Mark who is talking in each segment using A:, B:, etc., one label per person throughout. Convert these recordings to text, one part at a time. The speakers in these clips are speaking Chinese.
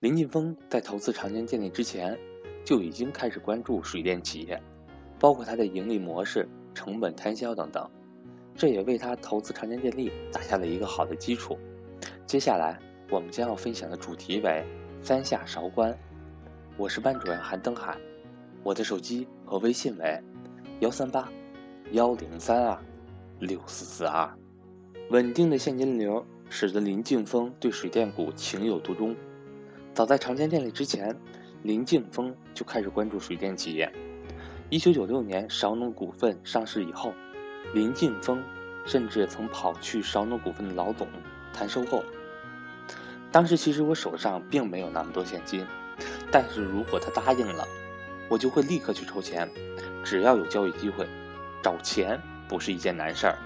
A: 林晋峰在投资长江电力之前，就已经开始关注水电企业，包括它的盈利模式、成本摊销等等，这也为他投资长江电力打下了一个好的基础。接下来我们将要分享的主题为“三下韶关”。我是班主任韩登海，我的手机和微信为幺三八幺零三二六四四二。稳定的现金流使得林晋峰对水电股情有独钟。早在长江电力之前，林晋峰就开始关注水电企业。一九九六年韶能股份上市以后，林晋峰甚至曾跑去韶能股份的老总谈收购。当时其实我手上并没有那么多现金，但是如果他答应了，我就会立刻去筹钱。只要有交易机会，找钱不是一件难事儿。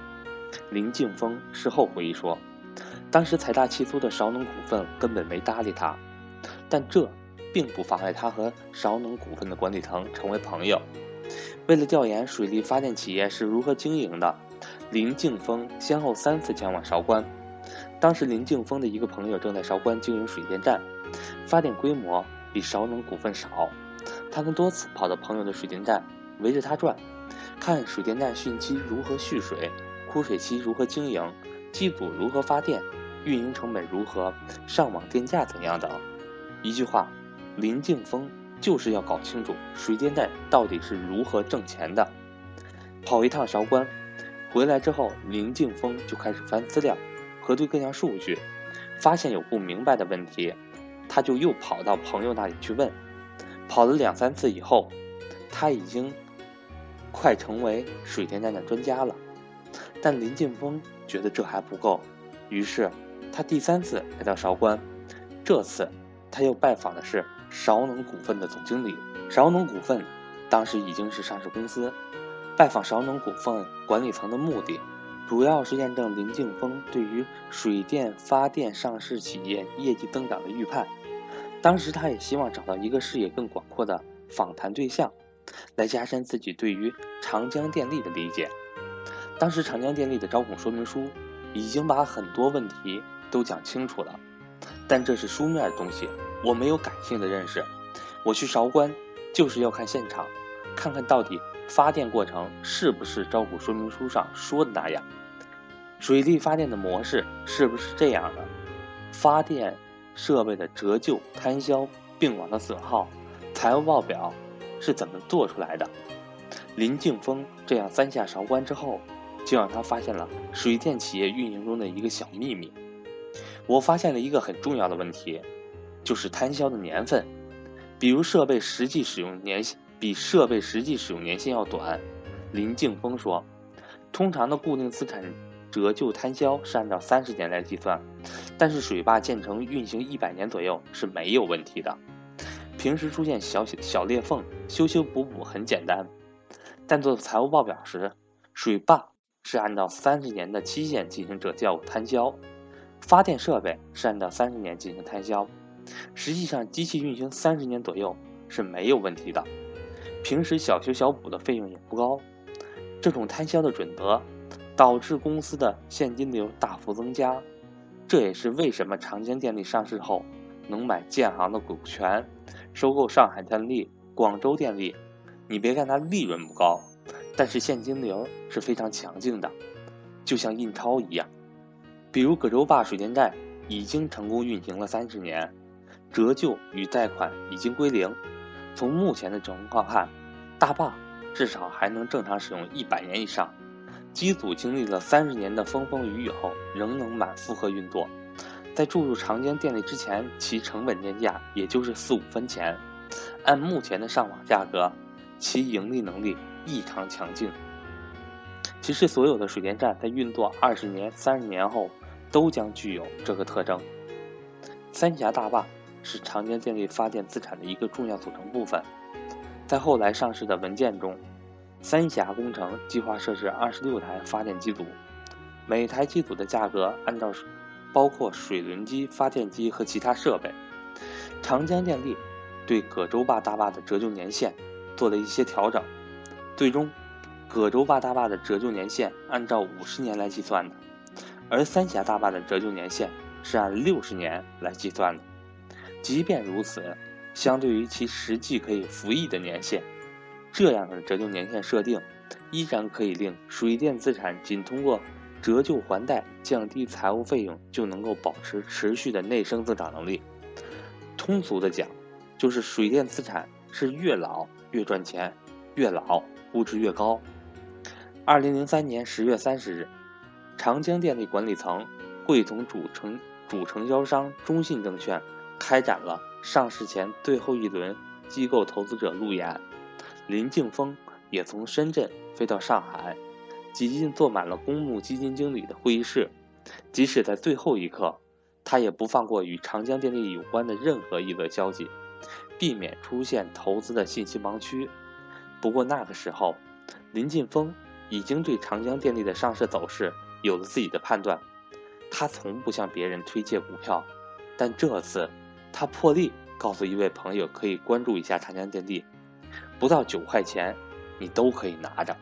A: 林晋峰事后回忆说，当时财大气粗的韶能股份根本没搭理他。但这并不妨碍他和韶能股份的管理层成为朋友。为了调研水利发电企业是如何经营的，林敬峰先后三次前往韶关。当时林敬峰的一个朋友正在韶关经营水电站，发电规模比韶能股份少。他曾多次跑到朋友的水电站，围着他转，看水电站汛期如何蓄水，枯水期如何经营，机组如何发电，运营成本如何，上网电价怎样等。一句话，林敬峰就是要搞清楚水电站到底是如何挣钱的。跑一趟韶关，回来之后，林敬峰就开始翻资料，核对各项数据，发现有不明白的问题，他就又跑到朋友那里去问。跑了两三次以后，他已经快成为水电站的专家了。但林敬峰觉得这还不够，于是他第三次来到韶关，这次。他又拜访的是韶能股份的总经理。韶能股份当时已经是上市公司，拜访韶能股份管理层的目的，主要是验证林敬峰对于水电发电上市企业业绩增长的预判。当时他也希望找到一个视野更广阔的访谈对象，来加深自己对于长江电力的理解。当时长江电力的招股说明书已经把很多问题都讲清楚了。但这是书面的东西，我没有感性的认识。我去韶关，就是要看现场，看看到底发电过程是不是招股说明书上说的那样，水利发电的模式是不是这样的，发电设备的折旧摊销并网的损耗，财务报表是怎么做出来的。林敬峰这样三下韶关之后，就让他发现了水电企业运营中的一个小秘密。我发现了一个很重要的问题，就是摊销的年份，比如设备实际使用年限比设备实际使用年限要短。林敬峰说，通常的固定资产折旧摊销是按照三十年来计算，但是水坝建成运行一百年左右是没有问题的，平时出现小小裂缝，修修补补很简单。但做财务报表时，水坝是按照三十年的期限进行折旧摊销。发电设备是按照三十年进行摊销，实际上机器运行三十年左右是没有问题的，平时小修小补的费用也不高。这种摊销的准则，导致公司的现金流大幅增加，这也是为什么长江电力上市后能买建行的股权，收购上海电力、广州电力。你别看它利润不高，但是现金流是非常强劲的，就像印钞一样。比如葛洲坝水电站已经成功运行了三十年，折旧与贷款已经归零。从目前的情况看，大坝至少还能正常使用一百年以上。机组经历了三十年的风风雨雨后，仍能满负荷运作。在注入长江电力之前，其成本电价也就是四五分钱。按目前的上网价格，其盈利能力异常强劲。其实，所有的水电站在运作二十年、三十年后。都将具有这个特征。三峡大坝是长江电力发电资产的一个重要组成部分。在后来上市的文件中，三峡工程计划设置二十六台发电机组，每台机组的价格按照包括水轮机、发电机和其他设备。长江电力对葛洲坝大坝的折旧年限做了一些调整，最终，葛洲坝大坝的折旧年限按照五十年来计算的。而三峡大坝的折旧年限是按六十年来计算的。即便如此，相对于其实际可以服役的年限，这样的折旧年限设定，依然可以令水电资产仅通过折旧还贷降低财务费用，就能够保持持续的内生增长能力。通俗的讲，就是水电资产是越老越赚钱，越老估值越高。二零零三年十月三十日，长江电力管理层会同主承主承销商中信证券。开展了上市前最后一轮机构投资者路演，林敬峰也从深圳飞到上海，挤进坐满了公募基金经理的会议室。即使在最后一刻，他也不放过与长江电力有关的任何一则消息，避免出现投资的信息盲区。不过那个时候，林劲峰已经对长江电力的上市走势有了自己的判断。他从不向别人推介股票，但这次。他破例告诉一位朋友，可以关注一下长江电力，不到九块钱，你都可以拿着。